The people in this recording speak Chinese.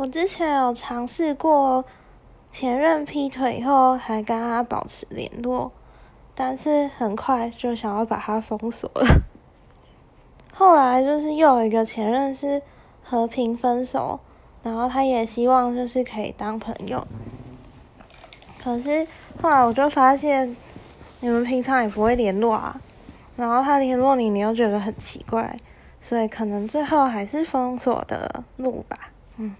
我之前有尝试过前任劈腿以后还跟他保持联络，但是很快就想要把他封锁了。后来就是又有一个前任是和平分手，然后他也希望就是可以当朋友，可是后来我就发现你们平常也不会联络啊，然后他联络你，你又觉得很奇怪，所以可能最后还是封锁的路吧，嗯。